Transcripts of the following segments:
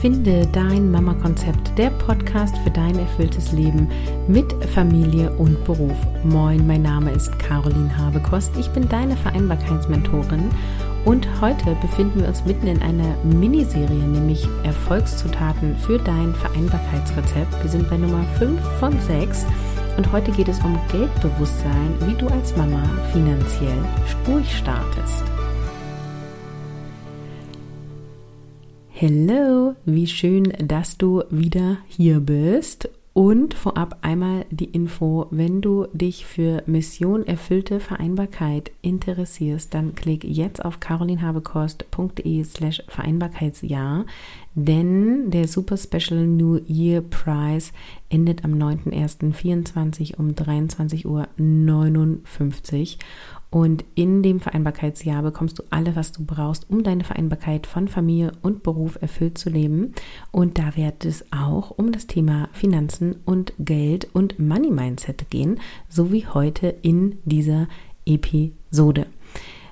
Finde dein Mama-Konzept, der Podcast für dein erfülltes Leben mit Familie und Beruf. Moin, mein Name ist Caroline Habekost. Ich bin deine Vereinbarkeitsmentorin und heute befinden wir uns mitten in einer Miniserie, nämlich Erfolgszutaten für dein Vereinbarkeitsrezept. Wir sind bei Nummer 5 von 6 und heute geht es um Geldbewusstsein, wie du als Mama finanziell durchstartest. Hello, wie schön, dass du wieder hier bist. Und vorab einmal die Info, wenn du dich für Mission erfüllte Vereinbarkeit interessierst, dann klick jetzt auf carolinhabekost.de slash Vereinbarkeitsjahr, denn der Super Special New Year Prize endet am 9.01.24 um 23.59 Uhr und in dem Vereinbarkeitsjahr bekommst du alles, was du brauchst, um deine Vereinbarkeit von Familie und Beruf erfüllt zu leben. Und da wird es auch um das Thema Finanzen und Geld und Money Mindset gehen, so wie heute in dieser Episode.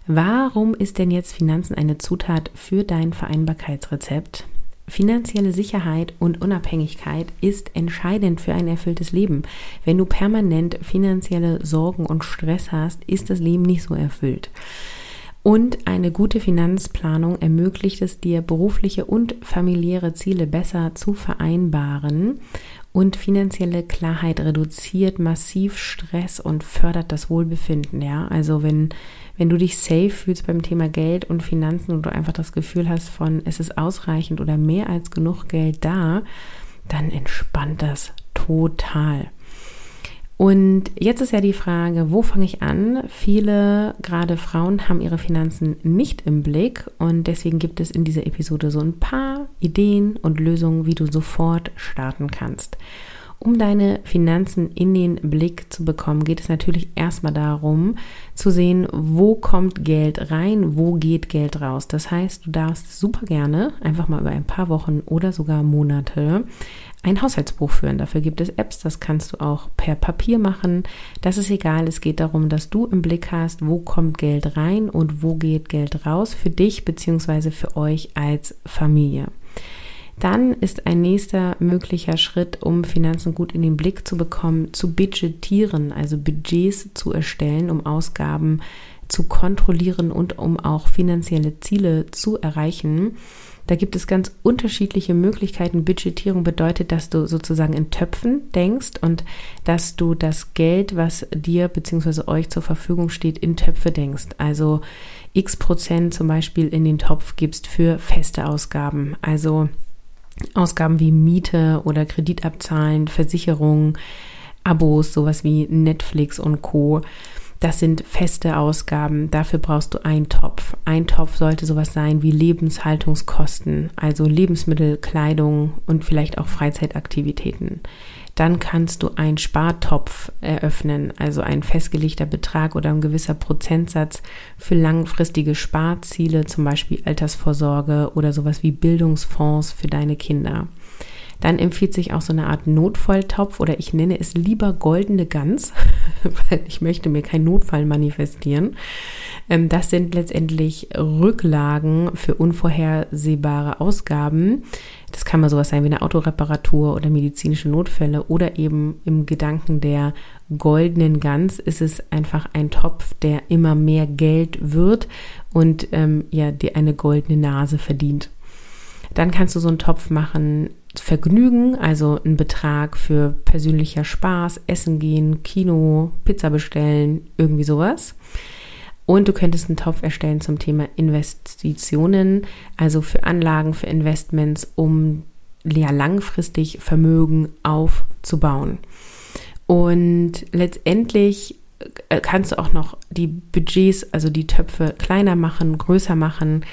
Warum ist denn jetzt Finanzen eine Zutat für dein Vereinbarkeitsrezept? Finanzielle Sicherheit und Unabhängigkeit ist entscheidend für ein erfülltes Leben. Wenn du permanent finanzielle Sorgen und Stress hast, ist das Leben nicht so erfüllt. Und eine gute Finanzplanung ermöglicht es dir, berufliche und familiäre Ziele besser zu vereinbaren. Und finanzielle Klarheit reduziert massiv Stress und fördert das Wohlbefinden. Ja, also wenn wenn du dich safe fühlst beim Thema Geld und Finanzen und du einfach das Gefühl hast von, es ist ausreichend oder mehr als genug Geld da, dann entspannt das total. Und jetzt ist ja die Frage, wo fange ich an? Viele, gerade Frauen, haben ihre Finanzen nicht im Blick und deswegen gibt es in dieser Episode so ein paar Ideen und Lösungen, wie du sofort starten kannst. Um deine Finanzen in den Blick zu bekommen, geht es natürlich erstmal darum zu sehen, wo kommt Geld rein, wo geht Geld raus. Das heißt, du darfst super gerne einfach mal über ein paar Wochen oder sogar Monate ein Haushaltsbuch führen. Dafür gibt es Apps, das kannst du auch per Papier machen. Das ist egal, es geht darum, dass du im Blick hast, wo kommt Geld rein und wo geht Geld raus für dich bzw. für euch als Familie. Dann ist ein nächster möglicher Schritt, um Finanzen gut in den Blick zu bekommen, zu budgetieren, also Budgets zu erstellen, um Ausgaben zu kontrollieren und um auch finanzielle Ziele zu erreichen. Da gibt es ganz unterschiedliche Möglichkeiten. Budgetierung bedeutet, dass du sozusagen in Töpfen denkst und dass du das Geld, was dir bzw. euch zur Verfügung steht, in Töpfe denkst. Also x Prozent zum Beispiel in den Topf gibst für feste Ausgaben. Also Ausgaben wie Miete oder Kreditabzahlen, Versicherungen, Abos, sowas wie Netflix und Co. Das sind feste Ausgaben. Dafür brauchst du einen Topf. Ein Topf sollte sowas sein wie Lebenshaltungskosten, also Lebensmittel, Kleidung und vielleicht auch Freizeitaktivitäten dann kannst du einen Spartopf eröffnen, also ein festgelegter Betrag oder ein gewisser Prozentsatz für langfristige Sparziele, zum Beispiel Altersvorsorge oder sowas wie Bildungsfonds für deine Kinder. Dann empfiehlt sich auch so eine Art Notfalltopf oder ich nenne es lieber goldene Gans, weil ich möchte mir keinen Notfall manifestieren. Ähm, das sind letztendlich Rücklagen für unvorhersehbare Ausgaben. Das kann mal sowas sein wie eine Autoreparatur oder medizinische Notfälle oder eben im Gedanken der goldenen Gans ist es einfach ein Topf, der immer mehr Geld wird und ähm, ja, dir eine goldene Nase verdient. Dann kannst du so einen Topf machen, Vergnügen, also ein Betrag für persönlicher Spaß, Essen gehen, Kino, Pizza bestellen, irgendwie sowas. Und du könntest einen Topf erstellen zum Thema Investitionen, also für Anlagen, für Investments, um ja, langfristig Vermögen aufzubauen. Und letztendlich äh, kannst du auch noch die Budgets, also die Töpfe kleiner machen, größer machen,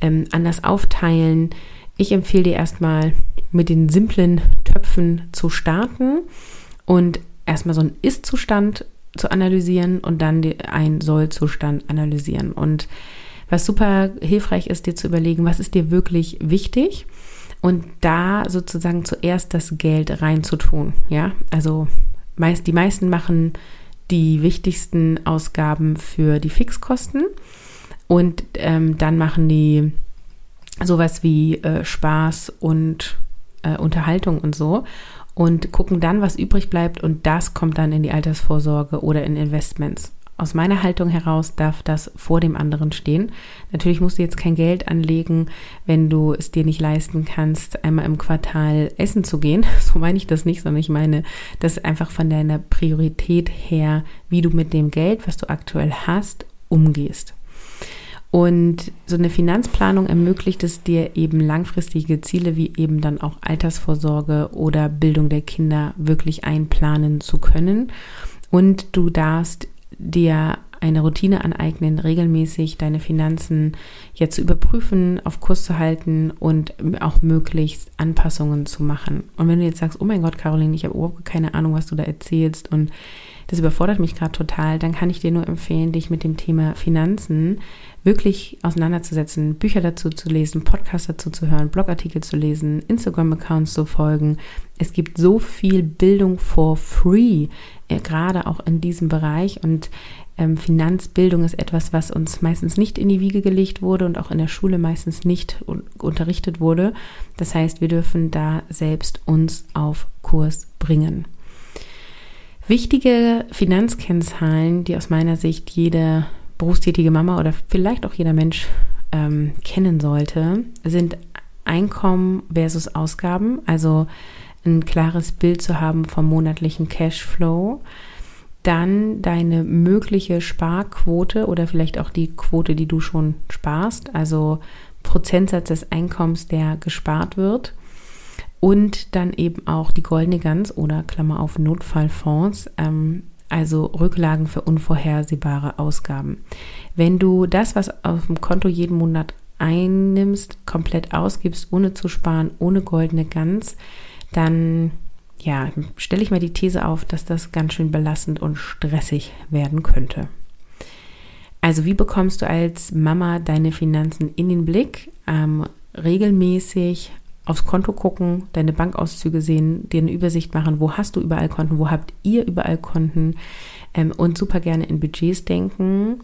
ähm, anders aufteilen. Ich empfehle dir erstmal mit den simplen Töpfen zu starten und erstmal so einen Ist-Zustand zu analysieren und dann einen Soll-Zustand analysieren. Und was super hilfreich ist, dir zu überlegen, was ist dir wirklich wichtig und da sozusagen zuerst das Geld reinzutun. Ja, also meist, die meisten machen die wichtigsten Ausgaben für die Fixkosten und ähm, dann machen die sowas wie äh, Spaß und äh, Unterhaltung und so und gucken dann, was übrig bleibt und das kommt dann in die Altersvorsorge oder in Investments. Aus meiner Haltung heraus darf das vor dem anderen stehen. Natürlich musst du jetzt kein Geld anlegen, wenn du es dir nicht leisten kannst, einmal im Quartal essen zu gehen. So meine ich das nicht, sondern ich meine das einfach von deiner Priorität her, wie du mit dem Geld, was du aktuell hast, umgehst. Und so eine Finanzplanung ermöglicht es dir eben langfristige Ziele wie eben dann auch Altersvorsorge oder Bildung der Kinder wirklich einplanen zu können. Und du darfst dir eine Routine aneignen, regelmäßig deine Finanzen jetzt zu überprüfen, auf Kurs zu halten und auch möglichst Anpassungen zu machen. Und wenn du jetzt sagst, oh mein Gott, Caroline, ich habe überhaupt keine Ahnung, was du da erzählst und das überfordert mich gerade total, dann kann ich dir nur empfehlen, dich mit dem Thema Finanzen wirklich auseinanderzusetzen, Bücher dazu zu lesen, Podcasts dazu zu hören, Blogartikel zu lesen, Instagram-Accounts zu folgen. Es gibt so viel Bildung for free, äh, gerade auch in diesem Bereich und ähm, Finanzbildung ist etwas, was uns meistens nicht in die Wiege gelegt wurde und auch in der Schule meistens nicht unterrichtet wurde. Das heißt, wir dürfen da selbst uns auf Kurs bringen. Wichtige Finanzkennzahlen, die aus meiner Sicht jede berufstätige Mama oder vielleicht auch jeder Mensch ähm, kennen sollte, sind Einkommen versus Ausgaben, also ein klares Bild zu haben vom monatlichen Cashflow, dann deine mögliche Sparquote oder vielleicht auch die Quote, die du schon sparst, also Prozentsatz des Einkommens, der gespart wird und dann eben auch die goldene Gans oder Klammer auf Notfallfonds, ähm, also Rücklagen für unvorhersehbare Ausgaben. Wenn du das, was auf dem Konto jeden Monat einnimmst, komplett ausgibst, ohne zu sparen, ohne goldene Gans, dann ja, stelle ich mir die These auf, dass das ganz schön belastend und stressig werden könnte. Also wie bekommst du als Mama deine Finanzen in den Blick? Ähm, regelmäßig aufs Konto gucken, deine Bankauszüge sehen, dir eine Übersicht machen, wo hast du überall Konten, wo habt ihr überall Konten ähm, und super gerne in Budgets denken.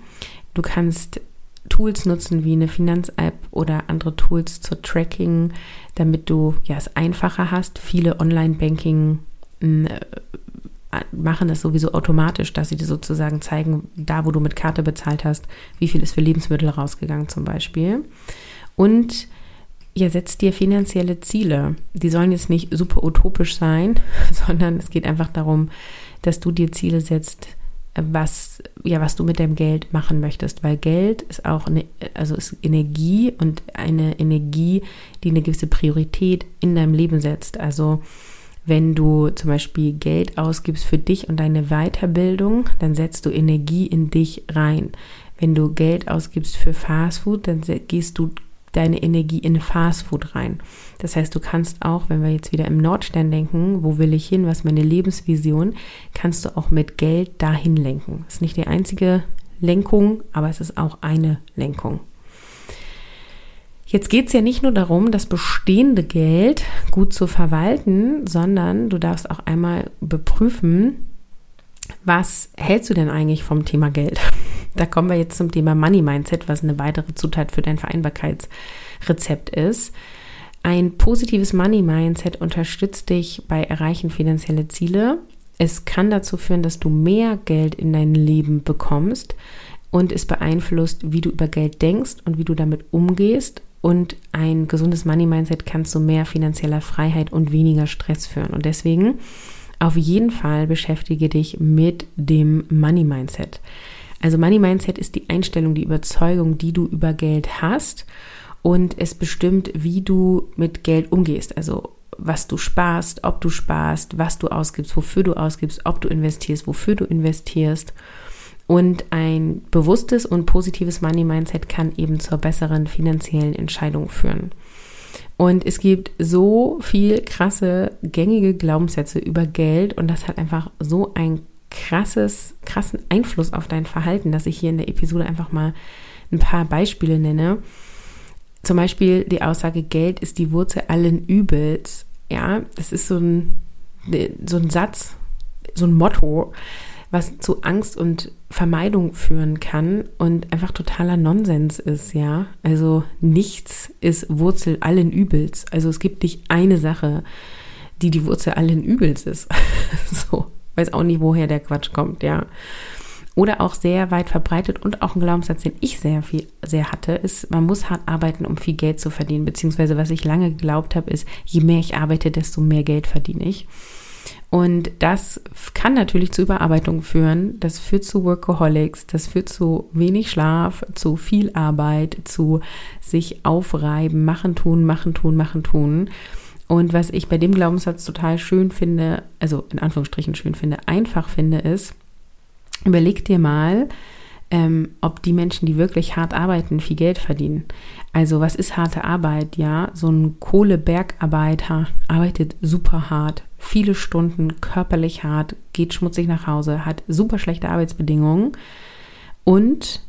Du kannst Tools nutzen wie eine Finanz-App oder andere Tools zur Tracking, damit du ja es einfacher hast. Viele Online-Banking äh, machen das sowieso automatisch, dass sie dir sozusagen zeigen, da wo du mit Karte bezahlt hast, wie viel ist für Lebensmittel rausgegangen zum Beispiel. Und ja, setz dir finanzielle Ziele. Die sollen jetzt nicht super utopisch sein, sondern es geht einfach darum, dass du dir Ziele setzt, was, ja, was du mit deinem Geld machen möchtest, weil Geld ist auch eine, also ist Energie und eine Energie, die eine gewisse Priorität in deinem Leben setzt. Also wenn du zum Beispiel Geld ausgibst für dich und deine Weiterbildung, dann setzt du Energie in dich rein. Wenn du Geld ausgibst für Fastfood, dann gehst du deine Energie in Fastfood rein. Das heißt, du kannst auch, wenn wir jetzt wieder im Nordstern denken, wo will ich hin, was meine Lebensvision, kannst du auch mit Geld dahin lenken. Das ist nicht die einzige Lenkung, aber es ist auch eine Lenkung. Jetzt geht es ja nicht nur darum, das bestehende Geld gut zu verwalten, sondern du darfst auch einmal beprüfen, was hältst du denn eigentlich vom Thema Geld? Da kommen wir jetzt zum Thema Money Mindset, was eine weitere Zutat für dein Vereinbarkeitsrezept ist. Ein positives Money Mindset unterstützt dich bei Erreichen finanzieller Ziele. Es kann dazu führen, dass du mehr Geld in dein Leben bekommst und es beeinflusst, wie du über Geld denkst und wie du damit umgehst. Und ein gesundes Money Mindset kann zu mehr finanzieller Freiheit und weniger Stress führen. Und deswegen auf jeden Fall beschäftige dich mit dem Money Mindset. Also Money Mindset ist die Einstellung, die Überzeugung, die du über Geld hast und es bestimmt, wie du mit Geld umgehst. Also was du sparst, ob du sparst, was du ausgibst, wofür du ausgibst, ob du investierst, wofür du investierst. Und ein bewusstes und positives Money Mindset kann eben zur besseren finanziellen Entscheidung führen. Und es gibt so viel krasse, gängige Glaubenssätze über Geld und das hat einfach so ein krasses, krassen Einfluss auf dein Verhalten, dass ich hier in der Episode einfach mal ein paar Beispiele nenne. Zum Beispiel die Aussage, Geld ist die Wurzel allen Übels. Ja, das ist so ein, so ein Satz, so ein Motto, was zu Angst und Vermeidung führen kann und einfach totaler Nonsens ist, ja. Also nichts ist Wurzel allen Übels. Also es gibt nicht eine Sache, die die Wurzel allen Übels ist. so, weiß auch nicht, woher der Quatsch kommt, ja. Oder auch sehr weit verbreitet und auch ein Glaubenssatz, den ich sehr viel, sehr hatte, ist, man muss hart arbeiten, um viel Geld zu verdienen. Beziehungsweise was ich lange geglaubt habe, ist, je mehr ich arbeite, desto mehr Geld verdiene ich. Und das kann natürlich zu Überarbeitung führen. Das führt zu Workaholics, das führt zu wenig Schlaf, zu viel Arbeit, zu sich aufreiben, machen, tun, machen, tun, machen, tun. Und was ich bei dem Glaubenssatz total schön finde, also in Anführungsstrichen schön finde, einfach finde, ist, Überleg dir mal, ähm, ob die Menschen, die wirklich hart arbeiten, viel Geld verdienen. Also was ist harte Arbeit? Ja, so ein Kohlebergarbeiter arbeitet super hart, viele Stunden körperlich hart, geht schmutzig nach Hause, hat super schlechte Arbeitsbedingungen und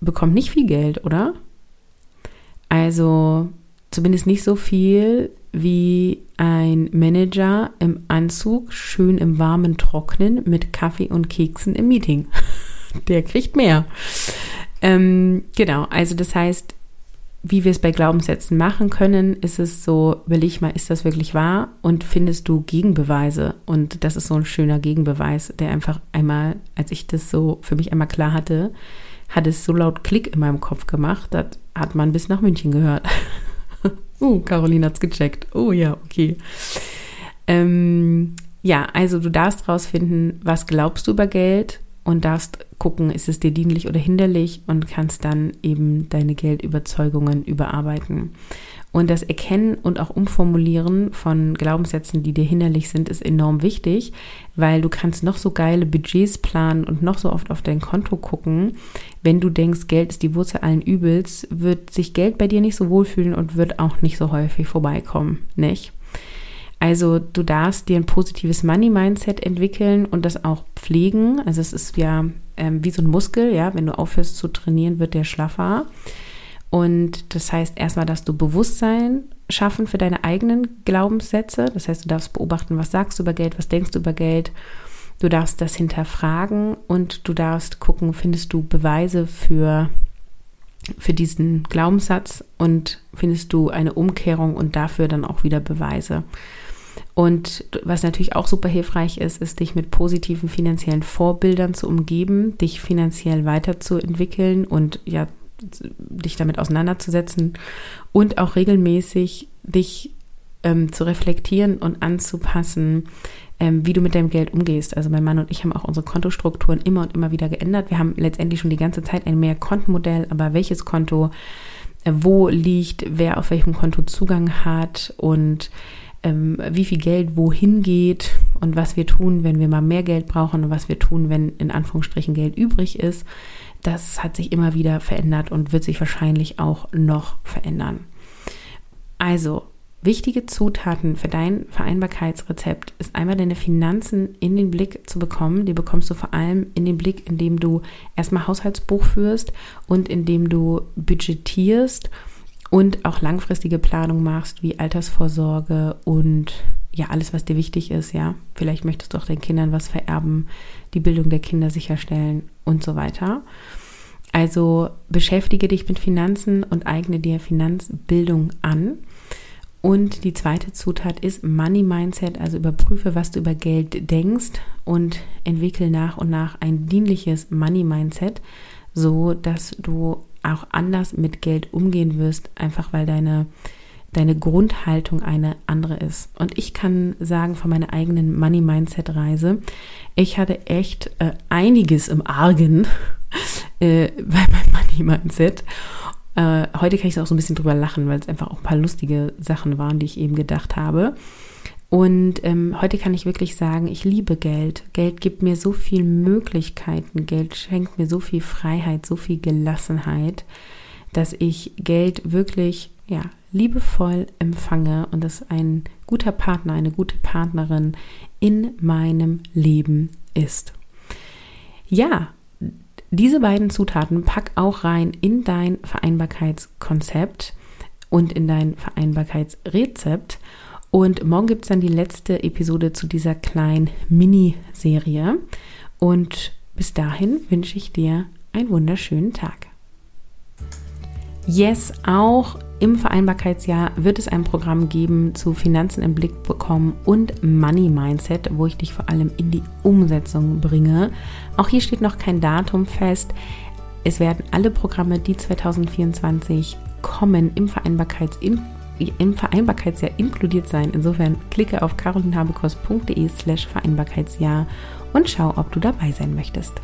bekommt nicht viel Geld, oder? Also zumindest nicht so viel wie ein Manager im Anzug, schön im warmen Trocknen mit Kaffee und Keksen im Meeting. Der kriegt mehr. Ähm, genau, also das heißt, wie wir es bei Glaubenssätzen machen können, ist es so, überleg mal, ist das wirklich wahr? Und findest du Gegenbeweise? Und das ist so ein schöner Gegenbeweis, der einfach einmal, als ich das so für mich einmal klar hatte, hat es so laut Klick in meinem Kopf gemacht, das hat man bis nach München gehört. Uh, Caroline hat's gecheckt. Oh ja, okay. Ähm, ja, also du darfst rausfinden, was glaubst du über Geld und darfst gucken, ist es dir dienlich oder hinderlich und kannst dann eben deine Geldüberzeugungen überarbeiten. Und das Erkennen und auch Umformulieren von Glaubenssätzen, die dir hinderlich sind, ist enorm wichtig, weil du kannst noch so geile Budgets planen und noch so oft auf dein Konto gucken. Wenn du denkst, Geld ist die Wurzel allen Übels, wird sich Geld bei dir nicht so wohlfühlen und wird auch nicht so häufig vorbeikommen, nicht? Also du darfst dir ein positives Money-Mindset entwickeln und das auch pflegen. Also es ist ja ähm, wie so ein Muskel, ja, wenn du aufhörst zu trainieren, wird der schlaffer. Und das heißt erstmal, dass du Bewusstsein schaffen für deine eigenen Glaubenssätze. Das heißt, du darfst beobachten, was sagst du über Geld, was denkst du über Geld. Du darfst das hinterfragen und du darfst gucken, findest du Beweise für, für diesen Glaubenssatz und findest du eine Umkehrung und dafür dann auch wieder Beweise. Und was natürlich auch super hilfreich ist, ist, dich mit positiven finanziellen Vorbildern zu umgeben, dich finanziell weiterzuentwickeln und ja dich damit auseinanderzusetzen und auch regelmäßig dich ähm, zu reflektieren und anzupassen, ähm, wie du mit deinem Geld umgehst. Also mein Mann und ich haben auch unsere Kontostrukturen immer und immer wieder geändert. Wir haben letztendlich schon die ganze Zeit ein Mehrkontenmodell, aber welches Konto äh, wo liegt, wer auf welchem Konto Zugang hat und ähm, wie viel Geld wohin geht und was wir tun, wenn wir mal mehr Geld brauchen und was wir tun, wenn in Anführungsstrichen Geld übrig ist das hat sich immer wieder verändert und wird sich wahrscheinlich auch noch verändern. Also, wichtige Zutaten für dein Vereinbarkeitsrezept ist einmal deine Finanzen in den Blick zu bekommen. Die bekommst du vor allem in den Blick, indem du erstmal Haushaltsbuch führst und indem du budgetierst und auch langfristige Planung machst, wie Altersvorsorge und ja, alles, was dir wichtig ist, ja. Vielleicht möchtest du auch deinen Kindern was vererben, die Bildung der Kinder sicherstellen und so weiter. Also beschäftige dich mit Finanzen und eigne dir Finanzbildung an. Und die zweite Zutat ist Money Mindset, also überprüfe, was du über Geld denkst und entwickle nach und nach ein dienliches Money Mindset, so dass du auch anders mit Geld umgehen wirst, einfach weil deine deine Grundhaltung eine andere ist. Und ich kann sagen von meiner eigenen Money Mindset Reise, ich hatte echt äh, einiges im Argen äh, bei meinem Money Mindset. Äh, heute kann ich auch so ein bisschen drüber lachen, weil es einfach auch ein paar lustige Sachen waren, die ich eben gedacht habe. Und ähm, heute kann ich wirklich sagen, ich liebe Geld. Geld gibt mir so viele Möglichkeiten. Geld schenkt mir so viel Freiheit, so viel Gelassenheit, dass ich Geld wirklich ja, liebevoll empfange und dass ein guter Partner, eine gute Partnerin in meinem Leben ist. Ja, diese beiden Zutaten pack auch rein in dein Vereinbarkeitskonzept und in dein Vereinbarkeitsrezept. Und morgen gibt es dann die letzte Episode zu dieser kleinen Miniserie. Und bis dahin wünsche ich dir einen wunderschönen Tag. Yes, auch im Vereinbarkeitsjahr wird es ein Programm geben zu Finanzen im Blick bekommen und Money Mindset, wo ich dich vor allem in die Umsetzung bringe. Auch hier steht noch kein Datum fest. Es werden alle Programme, die 2024 kommen, im, Vereinbarkeits im Vereinbarkeitsjahr inkludiert sein. Insofern klicke auf carolinhabekos.de slash Vereinbarkeitsjahr und schau, ob du dabei sein möchtest.